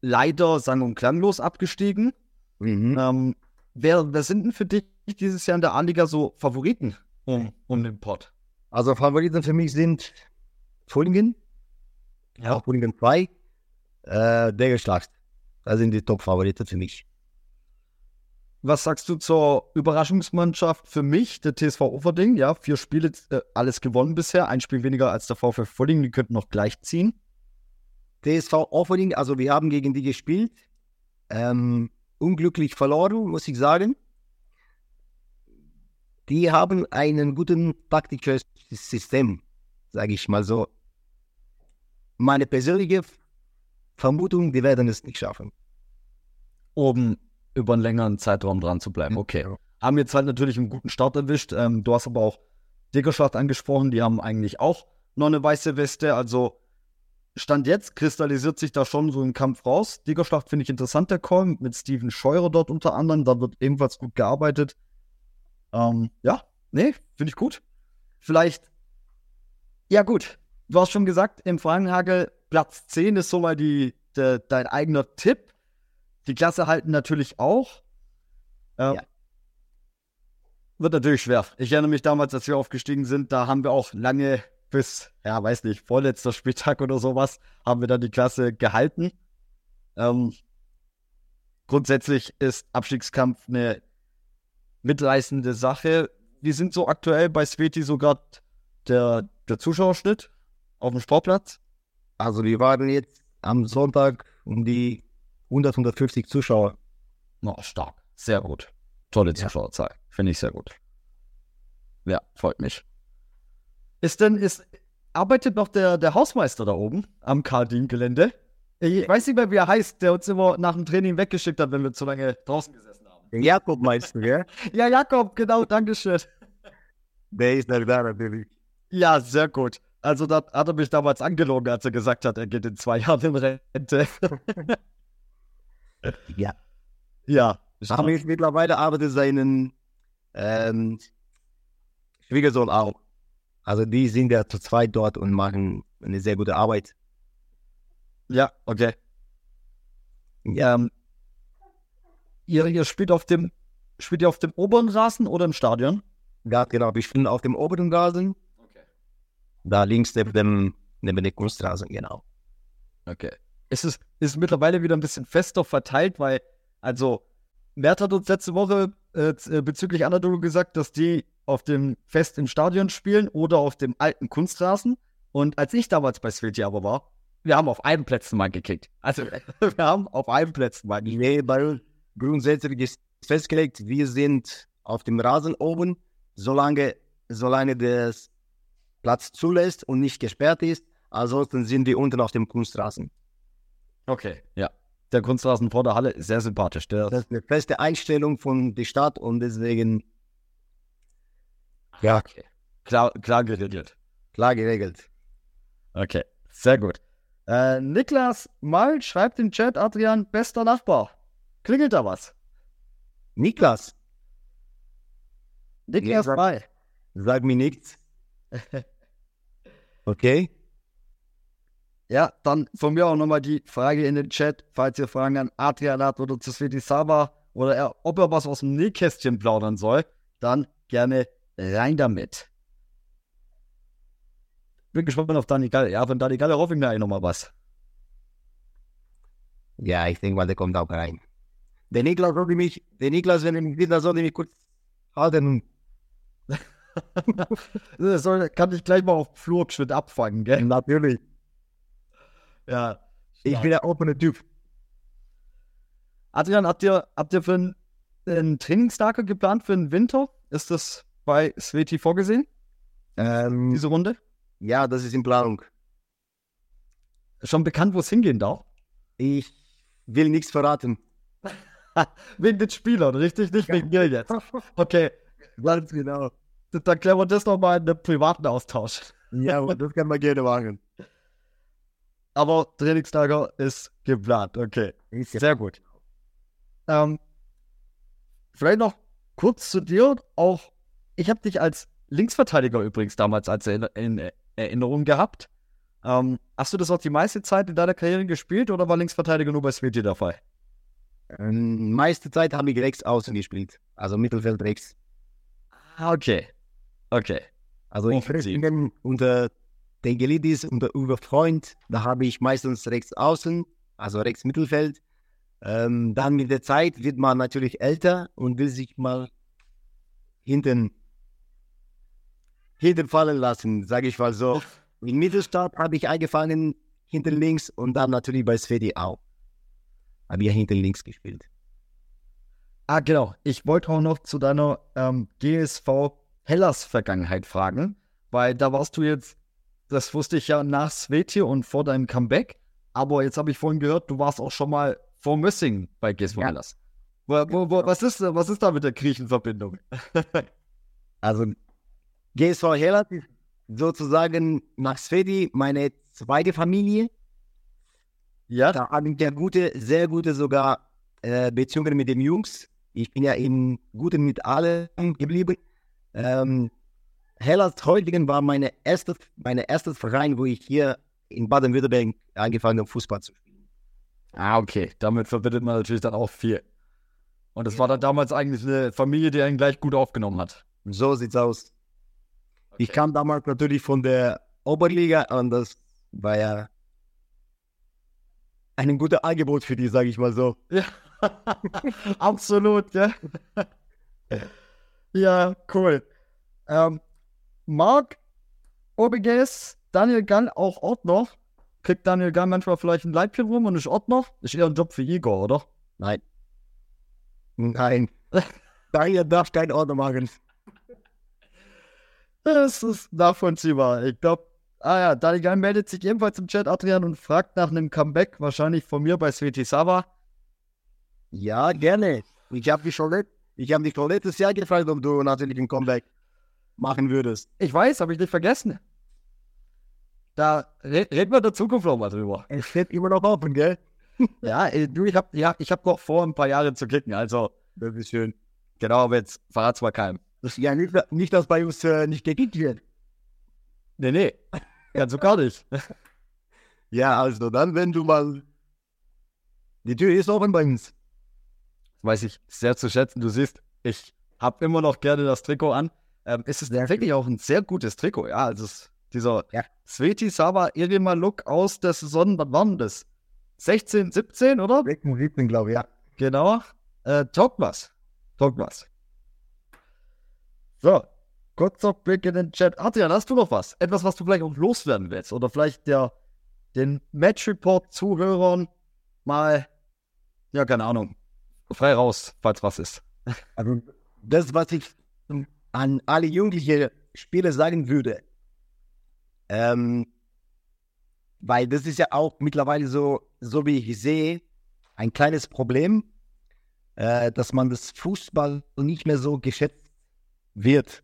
[SPEAKER 1] leider sang- und klanglos abgestiegen. Mhm. Ähm, wer, wer sind denn für dich dieses Jahr in der A-Liga so Favoriten um, um den Pott?
[SPEAKER 2] Also Favoriten für mich sind Fulingen, ja. auch Fulingen 2, äh, Degelschlacht. Das sind die Top-Favoriten für mich.
[SPEAKER 1] Was sagst du zur Überraschungsmannschaft für mich, der TSV Offerding? Ja, vier Spiele, äh, alles gewonnen bisher, ein Spiel weniger als der VfL Fulling, die könnten noch gleich ziehen.
[SPEAKER 2] TSV Offerding, also wir haben gegen die gespielt. Ähm, unglücklich verloren, muss ich sagen. Die haben einen guten taktisches System, sage ich mal so. Meine persönliche Vermutung, die werden es nicht schaffen.
[SPEAKER 1] Oben über einen längeren Zeitraum dran zu bleiben. Okay.
[SPEAKER 2] Ja.
[SPEAKER 1] Haben jetzt halt natürlich einen guten Start erwischt. Ähm, du hast aber auch Diggerschaft angesprochen. Die haben eigentlich auch noch eine weiße Weste. Also Stand jetzt kristallisiert sich da schon so ein Kampf raus. Diggerschlacht finde ich interessant, der Call, mit Steven Scheurer dort unter anderem. Da wird ebenfalls gut gearbeitet. Ähm, ja, nee, finde ich gut. Vielleicht, ja gut, du hast schon gesagt, im Fragenhagel Platz 10 ist so mal die, de, dein eigener Tipp. Die Klasse halten natürlich auch. Ähm,
[SPEAKER 2] Ja.
[SPEAKER 1] Wird natürlich schwer. Ich erinnere mich damals, als wir aufgestiegen sind, da haben wir auch lange bis, ja, weiß nicht, vorletzter Spieltag oder sowas, haben wir dann die Klasse gehalten. Ähm, grundsätzlich ist Abstiegskampf eine mitreißende Sache. Wir sind so aktuell bei Sveti sogar der, der Zuschauerschnitt auf dem Sportplatz.
[SPEAKER 2] Also wir waren jetzt am Sonntag um die 100, 150 Zuschauer.
[SPEAKER 1] Oh, stark. Sehr gut. Tolle
[SPEAKER 2] Ja.
[SPEAKER 1] Zuschauerzahl. Finde ich sehr gut. Ja, freut mich. Ist denn, ist, arbeitet noch der, der Hausmeister da oben am Kardin-Gelände? Ich weiß nicht mehr, wie er heißt, der uns immer nach dem Training weggeschickt hat, wenn wir zu lange draußen gesessen haben.
[SPEAKER 2] Den Jakob meinst du, ja?
[SPEAKER 1] Ja, Jakob, genau, Dankeschön.
[SPEAKER 2] Der ist noch da natürlich.
[SPEAKER 1] Ja, sehr gut. Also, da hat er mich damals angelogen, als er gesagt hat, er geht in zwei Jahren in Rente.
[SPEAKER 2] Ja.
[SPEAKER 1] ja.
[SPEAKER 2] Aber jetzt mittlerweile arbeitet seinen ähm, Schwiegersohn auch. Also die sind ja zu zweit dort und machen eine sehr gute Arbeit.
[SPEAKER 1] Ja, okay. Ähm, ihr, ihr spielt auf dem spielt ihr auf dem oberen Rasen oder im Stadion?
[SPEAKER 2] Ja, genau. Wir spielen auf dem oberen Rasen,
[SPEAKER 1] Okay.
[SPEAKER 2] da links neben dem, neben dem Kunstrasen, genau.
[SPEAKER 1] Okay. Es ist, ist mittlerweile wieder ein bisschen fester verteilt, weil, also, Mert hat uns letzte Woche äh, äh, bezüglich Anadolu gesagt, dass die auf dem Fest im Stadion spielen oder auf dem alten Kunstrasen. Und als ich damals bei Sveti aber war, wir haben auf allen Plätzen mal gekickt. Also, wir haben auf allen Plätzen mal gekickt.
[SPEAKER 2] Nee, bei grundsätzlich ist festgelegt, wir sind auf dem Rasen oben, solange, solange der Platz zulässt und nicht gesperrt ist. Ansonsten sind wir unten auf dem Kunstrasen.
[SPEAKER 1] Okay. Ja. Der Kunstrasen vor der Halle ist sehr sympathisch. Der,
[SPEAKER 2] Das ist eine feste Einstellung von der Stadt und deswegen ja,
[SPEAKER 1] okay. Klar, klar geregelt.
[SPEAKER 2] klar geregelt.
[SPEAKER 1] Okay, sehr gut. Äh, Niklas Mal schreibt im Chat, Adrian, bester Nachbar. Klingelt da was?
[SPEAKER 2] Niklas,
[SPEAKER 1] Niklas
[SPEAKER 2] Ja,
[SPEAKER 1] Mal.
[SPEAKER 2] sag mir nichts. Okay?
[SPEAKER 1] Ja, dann von mir auch nochmal die Frage in den Chat, falls ihr Fragen an Adrian habt oder zu Sveti Sava oder er, ob er was aus dem Nähkästchen plaudern soll, dann gerne rein damit. Bin gespannt auf Dani Galle. Ja, von Dani Galle hoffe ich mir eigentlich nochmal was.
[SPEAKER 2] Ja, ich denke mal, der kommt auch rein. Der Niklas sollte mich, der Niklas, wenn er mich sieht, dann sollte mich kurz halten.
[SPEAKER 1] Das kann ich gleich mal auf dem Flur geschwind abfangen, gell?
[SPEAKER 2] Natürlich.
[SPEAKER 1] Ja.
[SPEAKER 2] Ich bin der offene Typ.
[SPEAKER 1] Adrian, habt ihr, habt ihr für einen, einen Trainingslager geplant für den Winter? Ist das bei Sveti vorgesehen,
[SPEAKER 2] Ähm,
[SPEAKER 1] diese Runde?
[SPEAKER 2] ja, das ist in Planung.
[SPEAKER 1] Schon bekannt, wo es hingehen darf?
[SPEAKER 2] Ich will nichts verraten.
[SPEAKER 1] Wegen den Spielern, richtig? Nicht wegen mir jetzt. Okay,
[SPEAKER 2] Ganz genau.
[SPEAKER 1] dann klären wir das nochmal in einem privaten Austausch.
[SPEAKER 2] Ja, das kann man gerne machen.
[SPEAKER 1] Aber Trainingslager ist geplant, okay. Sehr gut. Ähm, vielleicht noch kurz zu dir. Auch ich habe dich als Linksverteidiger übrigens damals als in, in Erinnerung gehabt. Ähm, hast du das auch die meiste Zeit in deiner Karriere gespielt oder war Linksverteidiger nur bei Sveti der Fall?
[SPEAKER 2] Ähm, meiste Zeit habe ich rechts außen gespielt. Also Mittelfeld rechts.
[SPEAKER 1] Ah, okay. Okay.
[SPEAKER 2] Also in
[SPEAKER 1] Offensiv.
[SPEAKER 2] Frösslingen unter Dengelidis, unter Uwe Freund, da habe ich meistens rechts außen, also rechts Mittelfeld. Ähm, dann mit der Zeit wird man natürlich älter und will sich mal hinten, hinten fallen lassen, sage ich mal so. In Mittelstadt habe ich angefangen hinten links und dann natürlich bei Sveti auch. Habe ich hinten links gespielt.
[SPEAKER 1] Ah, genau. Ich wollte auch noch zu deiner ähm, GSV Hellas-Vergangenheit fragen, weil da warst du jetzt, das wusste ich ja nach Sveti und vor deinem Comeback, aber jetzt habe ich vorhin gehört, du warst auch schon mal vor Mössing bei GSV
[SPEAKER 2] Ja.
[SPEAKER 1] Wo, wo, wo, was, ist, was ist da mit der Griechenverbindung?
[SPEAKER 2] Also GSV Hellas ist sozusagen nach Sveti meine zweite Familie.
[SPEAKER 1] Ja,
[SPEAKER 2] Da habe ich ja gute, sehr gute sogar äh, Beziehungen mit den Jungs. Ich bin ja in guten mit allen geblieben. Ähm, Hellas Heutigen war meine erste, meine erstes Verein, wo ich hier in Baden-Württemberg angefangen habe, Fußball zu spielen.
[SPEAKER 1] Ah, okay. Damit verbindet man natürlich dann auch viel. Und das war dann damals eigentlich eine Familie, die einen gleich gut aufgenommen hat.
[SPEAKER 2] So sieht's aus. Ich
[SPEAKER 1] Okay.
[SPEAKER 2] kam damals natürlich von der Oberliga und das war ja ein gutes Angebot für die, sage ich mal so.
[SPEAKER 1] Ja, absolut, ja. ja, cool. Ähm, Marc, OBGS, Daniel Gall, auch Ordner. Kriegt Daniel Gall manchmal vielleicht ein Leibchen rum und ist Ordner? Ist eher ein Job für Igor, oder?
[SPEAKER 2] Nein. Nein. Daniel darf kein Ordner machen.
[SPEAKER 1] Das ist nachvollziehbar. Ich glaube, ah ja, Daniel Gall meldet sich ebenfalls im Chat, Adrian, und fragt nach einem Comeback, wahrscheinlich von mir bei Svetisava.
[SPEAKER 2] Ja, gerne. Ich habe dich schon, ich hab dich schon letztes Jahr gefragt, ob du natürlich ein Comeback machen würdest.
[SPEAKER 1] Ich weiß, habe ich nicht vergessen. Da re reden wir in der Zukunft noch mal drüber.
[SPEAKER 2] Es steht immer noch offen, gell?
[SPEAKER 1] Ja, äh, du, ich habe ja, ich hab noch vor, ein paar Jahre zu klicken. Also,
[SPEAKER 2] ist schön.
[SPEAKER 1] genau, aber jetzt verrat's mal keinem.
[SPEAKER 2] Ja, nicht, nicht dass bei uns äh, nicht gekickt wird.
[SPEAKER 1] Nee, nee. Ganz so gar nicht.
[SPEAKER 2] Ja, also dann, wenn du mal. Die Tür ist offen bei uns.
[SPEAKER 1] weiß ich sehr zu schätzen. Du siehst, ich habe immer noch gerne das Trikot an. Ähm, es ist
[SPEAKER 2] Sehr
[SPEAKER 1] tatsächlich auch ein sehr gutes Trikot. Ja, also es, dieser
[SPEAKER 2] Ja.
[SPEAKER 1] Sveti Sava Irima Look aus der Saison, wann war denn das? 16, 17, oder?
[SPEAKER 2] 17, glaube ich, ja.
[SPEAKER 1] Genau. Äh, taugt was. Taugt was. So, kurzer Blick in den Chat. Adrian, hast du noch was? Etwas, was du vielleicht auch loswerden willst? Oder vielleicht der, den Match-Report-Zuhörern mal, ja, keine Ahnung, frei raus, falls was ist.
[SPEAKER 2] Also, das, was ich an alle jugendlichen Spieler sagen würde, ähm, weil das ist ja auch mittlerweile so, so wie ich sehe, ein kleines Problem, äh, dass man das Fußball nicht mehr so geschätzt wird.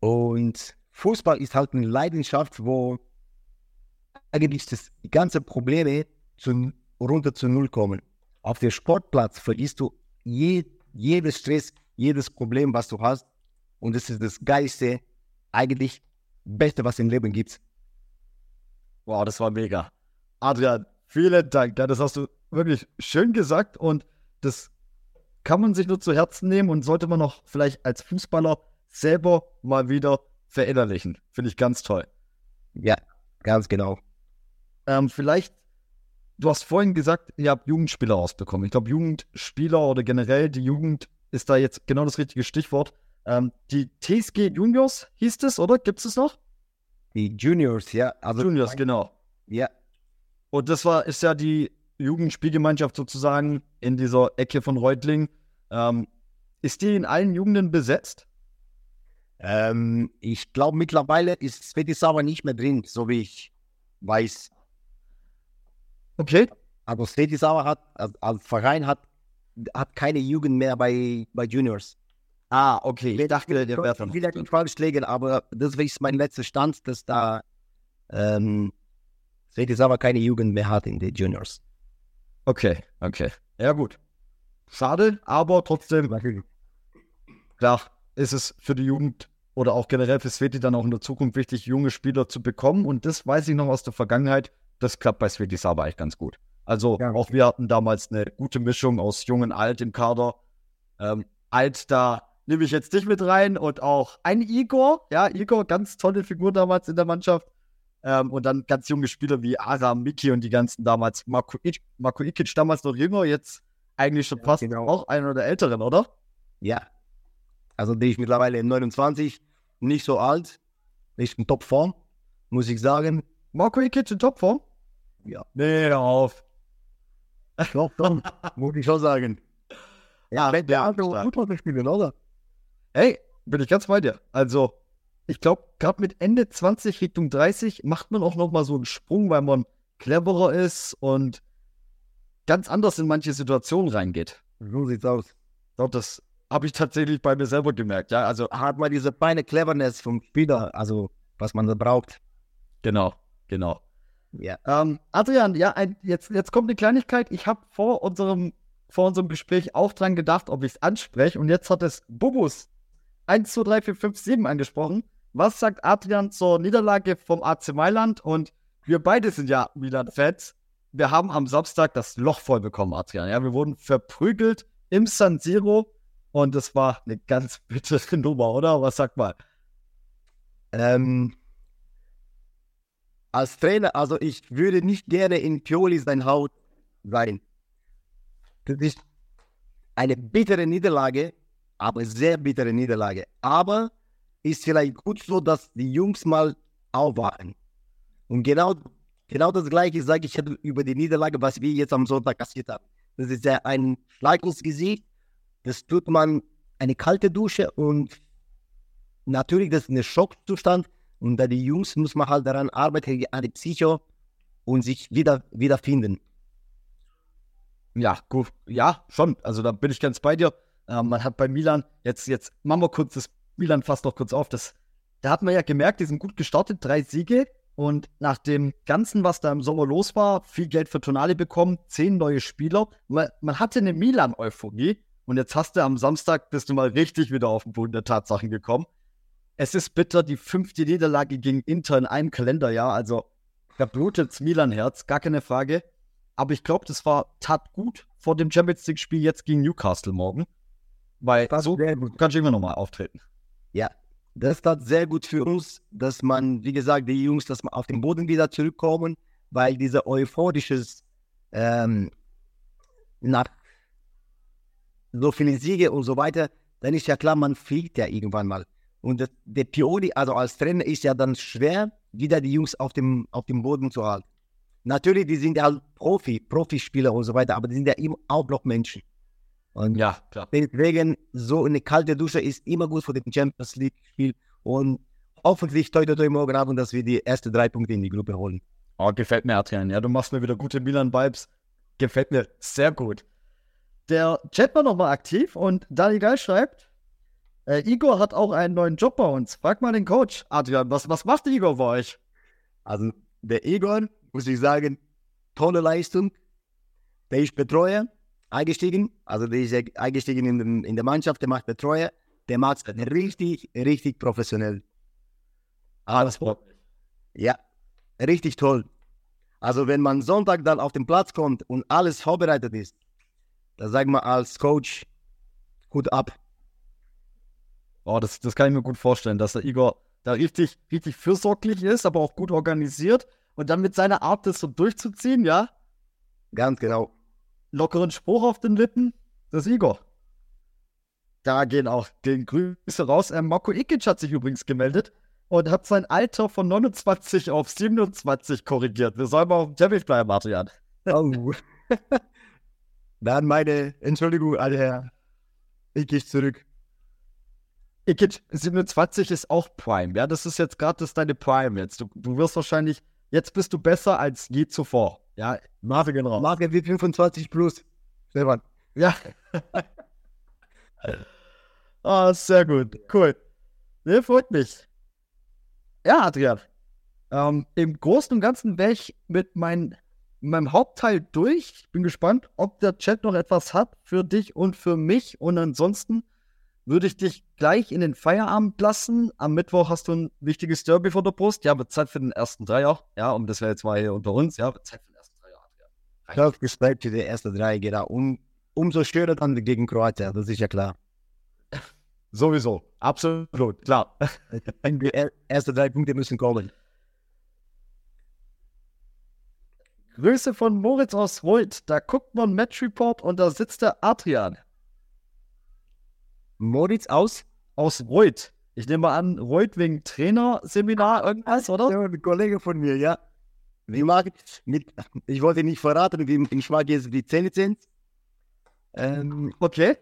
[SPEAKER 2] Und Fußball ist halt eine Leidenschaft, wo eigentlich das, die ganzen Probleme zu, runter zu Null kommen. Auf dem Sportplatz vergisst du je, jedes Stress, jedes Problem, was du hast. Und das ist das Geilste, eigentlich Beste, was im Leben gibt.
[SPEAKER 1] Wow, das war mega. Adrian, vielen Dank. Ja, das hast du wirklich schön gesagt und das kann man sich nur zu Herzen nehmen und sollte man auch vielleicht als Fußballer selber mal wieder verinnerlichen. Finde ich ganz toll.
[SPEAKER 2] Ja, ganz genau.
[SPEAKER 1] Ähm, vielleicht, du hast vorhin gesagt, ihr habt Jugendspieler rausbekommen. Ich glaube, Jugendspieler oder generell die Jugend ist da jetzt genau das richtige Stichwort. Ähm, die TSG Juniors hieß es, oder? Gibt es noch?
[SPEAKER 2] Die Juniors, ja. Also,
[SPEAKER 1] Juniors, genau.
[SPEAKER 2] Ja,
[SPEAKER 1] Und das war, ist ja die Jugendspielgemeinschaft sozusagen in dieser Ecke von Reutling. Ähm, ist die in allen Jugenden besetzt?
[SPEAKER 2] ähm, ich glaube, mittlerweile ist Svetisava nicht mehr drin, so wie ich weiß.
[SPEAKER 1] Okay.
[SPEAKER 2] Also Svetisava hat, als, als Verein hat, hat keine Jugend mehr bei, bei Juniors.
[SPEAKER 1] Ah, okay. Ich dachte, der wäre
[SPEAKER 2] nicht falsch legen, aber das ist mein letzter Stand, dass da ähm, Svetisava keine Jugend mehr hat in den Juniors.
[SPEAKER 1] Okay, okay. Ja, gut. Schade, aber trotzdem, klar, ist es für die Jugend oder auch generell für Sveti dann auch in der Zukunft wichtig, junge Spieler zu bekommen. Und das weiß ich noch aus der Vergangenheit. Das klappt bei Sveti Saba eigentlich ganz gut. Also
[SPEAKER 2] Ja.
[SPEAKER 1] auch wir hatten damals eine gute Mischung aus jung und alt im Kader. Ähm, alt, da nehme ich jetzt dich mit rein und auch ein Igor. Ja, Igor, ganz tolle Figur damals in der Mannschaft. Ähm, und dann ganz junge Spieler wie Aram, Miki und die ganzen damals. Marco, Ik Marco Ikic damals noch jünger, jetzt eigentlich schon
[SPEAKER 2] Ja,
[SPEAKER 1] fast
[SPEAKER 2] genau.
[SPEAKER 1] auch einer der Älteren, oder?
[SPEAKER 2] Ja. Also die ist mittlerweile 29, nicht so alt, ist in Topform, muss ich sagen.
[SPEAKER 1] Marco Ikic in Topform?
[SPEAKER 2] Ja.
[SPEAKER 1] Nee, hör auf.
[SPEAKER 2] Doch, doch, muss ich schon sagen. Ja, wenn der andere Fußball spielen, oder?
[SPEAKER 1] Hey, bin ich ganz bei dir. Also, ich glaube, gerade mit Ende 20 Richtung 30 macht man auch noch mal so einen Sprung, weil man cleverer ist und ganz anders in manche Situationen reingeht.
[SPEAKER 2] So sieht's aus.
[SPEAKER 1] Glaube, das habe ich tatsächlich bei mir selber gemerkt. Ja, also
[SPEAKER 2] Hat man diese feine Cleverness vom Spieler, also was man da braucht.
[SPEAKER 1] genau, genau.
[SPEAKER 2] Ja.
[SPEAKER 1] Ähm, Adrian, ja, ein, jetzt, jetzt kommt eine Kleinigkeit. Ich habe vor unserem, vor unserem Gespräch auch dran gedacht, ob ich es anspreche. Und jetzt hat es Bubus 1, 2, 3, 4, 5, 7 angesprochen. Was sagt Adrian zur Niederlage vom AC Mailand? Und wir beide sind ja Milan-Fans. Wir haben am Samstag das Loch voll bekommen, Adrian. Ja, wir wurden verprügelt im San Siro. Und das war eine ganz bittere Nummer, oder? Was sagt mal?
[SPEAKER 2] Ähm, als Trainer, also ich würde nicht gerne in Pioli sein Haut sein. Das ist eine bittere Niederlage, aber sehr bittere Niederlage. Aber ist vielleicht gut so, dass die Jungs mal aufwachen. Und genau, genau das Gleiche sage ich über die Niederlage, was wir jetzt am Sonntag kassiert haben. Das ist ja ein Schlag ins Gesicht. Das tut man eine kalte Dusche und natürlich, das ist ein Schockzustand. Und da die Jungs muss man halt daran arbeiten, an die Psycho und sich wieder wiederfinden.
[SPEAKER 1] Ja, gut. Ja, schon. Also da bin ich ganz bei dir. Ähm, man hat bei Milan, jetzt, jetzt machen wir kurz das Milan fast noch kurz auf. Das, da hat man ja gemerkt, die sind gut gestartet, drei Siege. Und nach dem Ganzen, was da im Sommer los war, viel Geld für Tonali bekommen, zehn neue Spieler. Man, man hatte eine Milan-Euphorie. Und jetzt hast du am Samstag, bist du mal richtig wieder auf den Boden der Tatsachen gekommen. Es ist bitter, die fünfte Niederlage gegen Inter in einem Kalenderjahr. Also da blutet's Milan-Herz, gar keine Frage. Aber ich glaube, das war tat gut vor dem Champions League-Spiel jetzt gegen Newcastle morgen. Weil
[SPEAKER 2] Das
[SPEAKER 1] so
[SPEAKER 2] sehr gut.
[SPEAKER 1] kann ich immer nochmal auftreten.
[SPEAKER 2] Ja, das tat sehr gut für uns, dass man, wie gesagt, die Jungs, dass man auf den Boden wieder zurückkommen, weil dieser euphorisches ähm, nach so vielen Siege und so weiter, dann ist ja klar, man fliegt ja irgendwann mal. Und das, der Pioli, also als Trainer, ist ja dann schwer, wieder die Jungs auf dem, auf dem Boden zu halten. Natürlich, die sind ja halt Profi, Profispieler und so weiter, aber die sind ja immer auch noch Menschen. Und
[SPEAKER 1] Ja, klar.
[SPEAKER 2] Deswegen, so eine kalte Dusche ist immer gut für den Champions League-Spiel. Und hoffentlich toi toi toi morgen Abend, dass wir die ersten drei Punkte in die Gruppe holen.
[SPEAKER 1] Oh, gefällt mir, Adrian. Ja, du machst mir wieder gute Milan-Vibes. Gefällt mir sehr gut. Der Chat war nochmal aktiv und Dani Geil schreibt, äh, Igor hat auch einen neuen Job bei uns. Frag mal den Coach. Adrian, was, was macht Igor bei euch?
[SPEAKER 2] Also der Egon, muss ich sagen, tolle Leistung. Der ist Betreuer eingestiegen. Also der ist eingestiegen in, den, in der Mannschaft, der macht Betreuer. Der macht es richtig, richtig professionell.
[SPEAKER 1] Mich.
[SPEAKER 2] Ja, richtig toll. Also wenn man Sonntag dann auf den Platz kommt und alles vorbereitet ist, da sagen wir als Coach, Hut ab.
[SPEAKER 1] Oh, das, das kann ich mir gut vorstellen, dass der Igor da richtig, richtig fürsorglich ist, aber auch gut organisiert. Und dann mit seiner Art, das so durchzuziehen, ja,
[SPEAKER 2] Ganz genau.
[SPEAKER 1] Lockeren Spruch auf den Lippen, das ist Igor. Da gehen auch den Grüße raus. Ähm, Marco Ikic hat sich übrigens gemeldet und hat sein Alter von 29 auf 27 korrigiert. Wir sollen mal auf dem Teppich bleiben, Adrian.
[SPEAKER 2] Oh. Dann meine Entschuldigung. Ich gehe zurück.
[SPEAKER 1] Ikic 27 ist auch Prime, ja. Das ist jetzt gerade das deine Prime jetzt. Du, du wirst wahrscheinlich, jetzt bist du besser als je zuvor. Ja, Marke gehen raus.
[SPEAKER 2] Marke wie 25 plus. Stefan.
[SPEAKER 1] Ja. Ah, sehr gut. Cool. Ne, freut mich. Ja, Adrian. Ähm, Im Großen und Ganzen wäre ich mit mein, meinem Hauptteil durch. Ich bin gespannt, ob der Chat noch etwas hat für dich und für mich. Und ansonsten würde ich dich gleich in den Feierabend lassen. Am Mittwoch hast du ein wichtiges Derby vor der Brust. Ja, wird Zeit für den ersten Dreier. Ja, um das wäre jetzt mal hier unter uns. Ja, wird Zeit für den ersten Dreier, Adrian.
[SPEAKER 2] Ich habe Respekt für die ersten drei, genau. Und umso schöner dann gegen Kroatien, das ist ja klar.
[SPEAKER 1] Sowieso. Absolut. Klar.
[SPEAKER 2] Die er- ersten drei Punkte müssen kommen.
[SPEAKER 1] Grüße von Moritz aus Reut. Da guckt man Match Report und da sitzt der Adrian
[SPEAKER 2] Moritz aus?
[SPEAKER 1] aus Reut. Ich nehme mal an, Reut wegen Trainerseminar, irgendwas, oder?
[SPEAKER 2] Ja, ein Kollege von mir, ja. Wie mag ich? Mit, ich wollte nicht verraten, wie ich mag jetzt die Zähnezenz. Ähm,
[SPEAKER 1] Okay.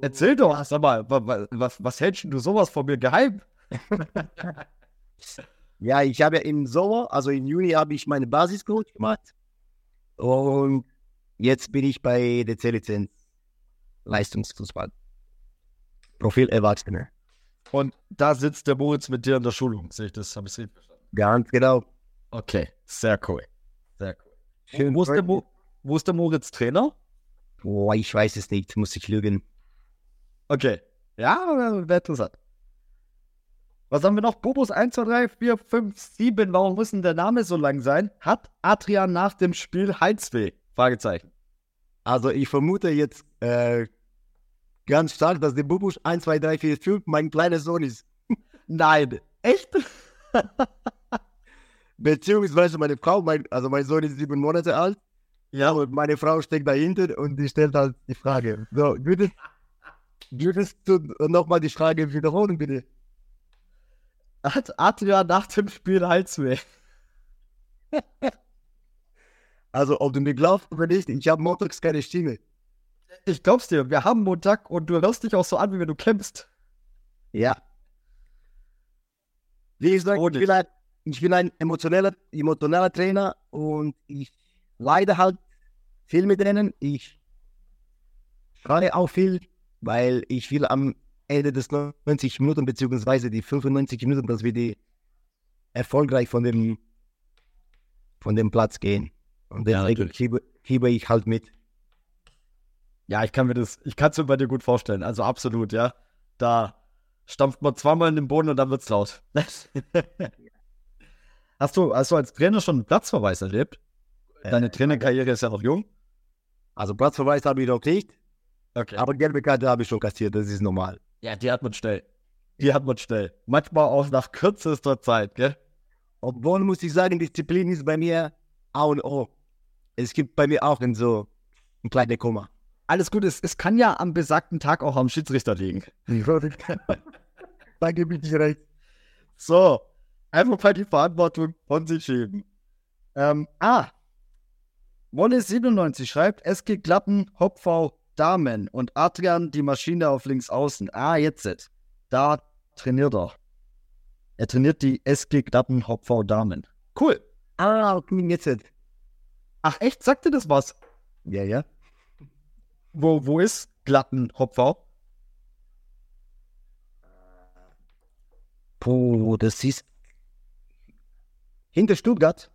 [SPEAKER 1] Erzähl doch, sag mal, was, was, was hältst du sowas von mir geheim?
[SPEAKER 2] Ja, ich habe ja im Sommer, also im Juni, habe ich meine Basiscoach gemacht. Und jetzt bin ich bei der C-Lizenz Leistungsfußball. Profil Erwachsene.
[SPEAKER 1] Und da sitzt der Moritz mit dir in der Schulung, sehe ich das, habe ich richtig verstanden?
[SPEAKER 2] Ganz genau.
[SPEAKER 1] Okay, sehr cool. Sehr cool.
[SPEAKER 2] Schön
[SPEAKER 1] Wo ist, der Mo wo ist der Moritz Trainer?
[SPEAKER 2] Boah, ich weiß es nicht, muss ich lügen.
[SPEAKER 1] Okay. Ja, wäre interessant. Was haben wir noch? Bobos 1, 2, 3, 4, 5, 7. Warum muss denn der Name so lang sein? Hat Adrian nach dem Spiel Halsweh? Fragezeichen.
[SPEAKER 2] Also ich vermute jetzt äh, ganz stark, dass der Bubusch 1, 2, 3, 4, 5 mein kleiner Sohn ist.
[SPEAKER 1] Nein. Echt?
[SPEAKER 2] Beziehungsweise meine Frau, mein, also mein Sohn ist sieben Monate alt. Ja, und meine Frau steckt dahinter und die stellt halt die Frage. So, würdest, würdest du nochmal die Frage wiederholen, bitte?
[SPEAKER 1] Hat Adrian nach dem Spiel Halsweh?
[SPEAKER 2] Also, ob du mir glaubst oder nicht, ich habe montags keine Stimme.
[SPEAKER 1] Ich glaub's dir, wir haben Montag und du hörst dich auch so an, wie wenn du kämpfst.
[SPEAKER 2] Ja. Wie gesagt, ich bin, ein, ich bin ein emotioneller, emotioneller Trainer und ich leide halt viel mit denen. Ich schreie auch viel, weil ich will am Ende des 90 Minuten beziehungsweise die 95 Minuten, dass wir die erfolgreich von dem, von dem Platz gehen. Und deswegen ja, hiebe ich halt mit.
[SPEAKER 1] Ja, ich kann mir das, ich kann es mir bei dir gut vorstellen. Also absolut, ja. Da stampft man zweimal in den Boden und dann wird's laut. hast du, hast du als Trainer schon einen Platzverweis erlebt? Deine äh, Trainerkarriere ist ja noch jung.
[SPEAKER 2] Also Platzverweis habe ich noch nicht. Okay. Aber gelbe Karte habe ich schon kassiert, das ist normal.
[SPEAKER 1] Ja, die hat man schnell. Die hat man schnell. Manchmal auch nach kürzester Zeit, gell?
[SPEAKER 2] Obwohl muss ich sagen, Disziplin ist bei mir A und O. Es gibt bei mir auch so ein kleines Komma.
[SPEAKER 1] Alles gut, es, es kann ja am besagten Tag auch am Schiedsrichter liegen.
[SPEAKER 2] da gebe ich dir recht.
[SPEAKER 1] So, einfach mal die Verantwortung von sich schieben. Ähm, ah, Wolle97 schreibt, SG Klappen, Hopfau, Damen und Adrian die Maschine auf links außen. Ah, jetzt. Da trainiert er. Er trainiert die SG Klappen, Hopfau, Damen. Cool.
[SPEAKER 2] Ah, jetzt.
[SPEAKER 1] Ach, echt? Sagt dir das was?
[SPEAKER 2] Ja, ja.
[SPEAKER 1] Wo, wo ist Glatten Hopfau?
[SPEAKER 2] Puh, das ist hinter Stuttgart.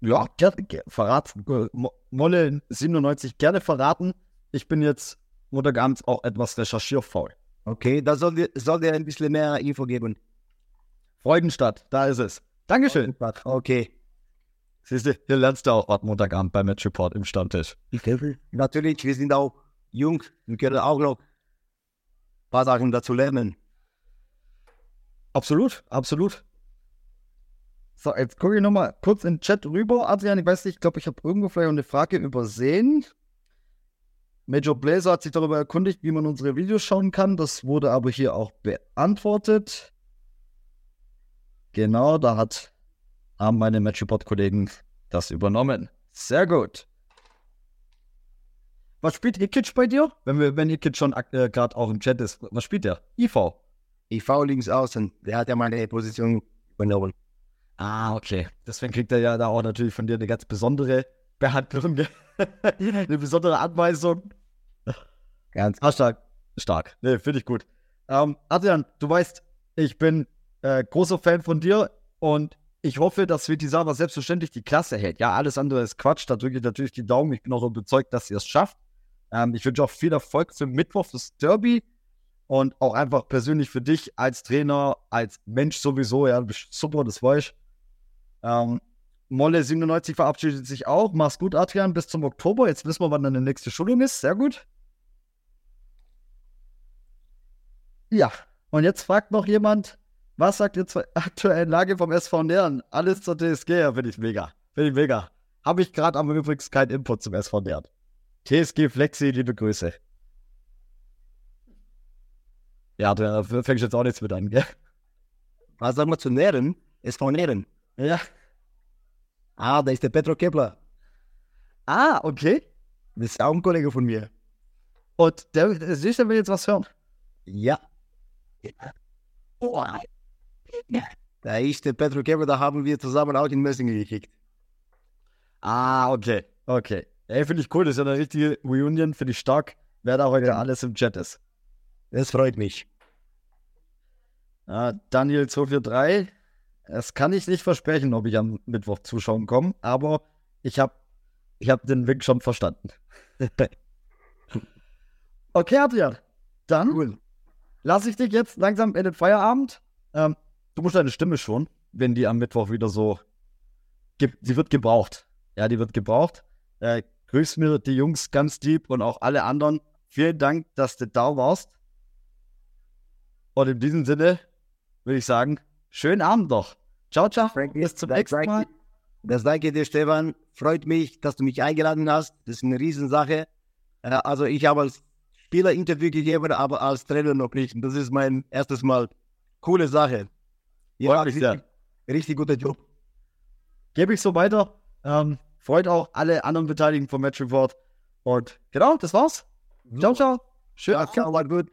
[SPEAKER 1] Ja, gerne, verraten. Molle 97 gerne verraten. Ich bin jetzt Montagabend auch etwas recherchierfaul.
[SPEAKER 2] Okay, da soll dir, soll dir ein bisschen mehr Info geben.
[SPEAKER 1] Freudenstadt, da ist es. Dankeschön.
[SPEAKER 2] Okay.
[SPEAKER 1] Siehst du, hier lernst du auch was Montagabend beim Match Report im Stammtisch.
[SPEAKER 2] Natürlich, wir sind auch jung. Wir können auch noch ein paar Sachen dazu lernen.
[SPEAKER 1] Absolut, absolut. So, jetzt gucke ich nochmal kurz in den Chat rüber. Adrian, ich weiß nicht, ich glaube, ich habe irgendwo vielleicht eine Frage übersehen. Major Blazer hat sich darüber erkundigt, wie man unsere Videos schauen kann. Das wurde aber hier auch beantwortet. Genau, da hat, haben meine Matchreport-Kollegen das übernommen. Sehr gut. Was spielt Ikic bei dir? Wenn, wir, wenn Ikic schon äh, gerade auch im Chat ist, was spielt der? IV.
[SPEAKER 2] IV links außen. Der hat ja meine Position übernommen.
[SPEAKER 1] Ah, okay. Deswegen kriegt er ja da auch natürlich von dir eine ganz besondere Behandlung. eine besondere Anweisung. Ganz ah, stark. Stark. Ne, finde ich gut. Ähm, Adrian, du weißt, ich bin äh, großer Fan von dir und ich hoffe, dass Vitisava selbstverständlich die Klasse hält. Ja, alles andere ist Quatsch. Da drücke ich natürlich die Daumen. Ich bin auch überzeugt, dass ihr es schafft. Ähm, ich wünsche auch viel Erfolg für Mittwoch, das Derby. Und auch einfach persönlich für dich als Trainer, als Mensch sowieso. Ja, du bist super, das weiß ich. Ähm, Molle 97 verabschiedet sich auch. Mach's gut, Adrian, bis zum Oktober. Jetzt wissen wir, wann deine nächste Schulung ist. Sehr gut. Ja, und jetzt fragt noch jemand, was sagt ihr zur aktuellen Lage vom SV Nähren? Alles zur TSG, ja, finde ich mega. Finde ich mega. Habe ich gerade aber übrigens keinen Input zum SV Nähren. TSG Flexi, liebe Grüße. Ja, da fängst jetzt auch nichts mit an, gell?
[SPEAKER 2] Was sagen wir zu Nähren? SV Nähren.
[SPEAKER 1] Ja.
[SPEAKER 2] Ah, da ist der Petro Kepler.
[SPEAKER 1] Ah, okay.
[SPEAKER 2] Das ist auch ein Kollege von mir.
[SPEAKER 1] Und der, der Sicher will jetzt was hören.
[SPEAKER 2] Ja. Oh. Da ist der Petro Kemper, da haben wir zusammen auch in Messingen gekickt.
[SPEAKER 1] Ah, okay. Okay. Ey, finde ich cool. Das ist ja eine richtige Reunion. Finde ich stark. Wer da heute alles im Chat ist.
[SPEAKER 2] Das freut mich.
[SPEAKER 1] Ah, Daniel 243. Das kann ich nicht versprechen, ob ich am Mittwoch zuschauen komme, aber ich habe ich hab den Wink schon verstanden. okay, Adrian. Dann
[SPEAKER 2] Cool.
[SPEAKER 1] lasse ich dich jetzt langsam in den Feierabend. Ähm, du musst deine Stimme schon, wenn die am Mittwoch wieder so. Sie wird gebraucht. Ja, die wird gebraucht. Äh, grüß mir die Jungs ganz lieb und auch alle anderen. Vielen Dank, dass du da warst. Und in diesem Sinne würde ich sagen, schönen Abend noch. Ciao, ciao.
[SPEAKER 2] Frankie,
[SPEAKER 1] Bis zum nächsten
[SPEAKER 2] danke-
[SPEAKER 1] Mal.
[SPEAKER 2] Das danke dir, Stefan. Freut mich, dass du mich eingeladen hast. Das ist eine Riesensache. Äh, also ich habe als Spieler Interview gegeben, aber als Trainer noch nicht. Und das ist mein erstes Mal. Coole Sache.
[SPEAKER 1] Sehr.
[SPEAKER 2] richtig, richtig guter Job.
[SPEAKER 1] Gebe ich so weiter. Ähm, freut auch alle anderen Beteiligten vom Match Report. Und genau, das war's. Ciao, ciao. Schön.
[SPEAKER 2] Ja, gut.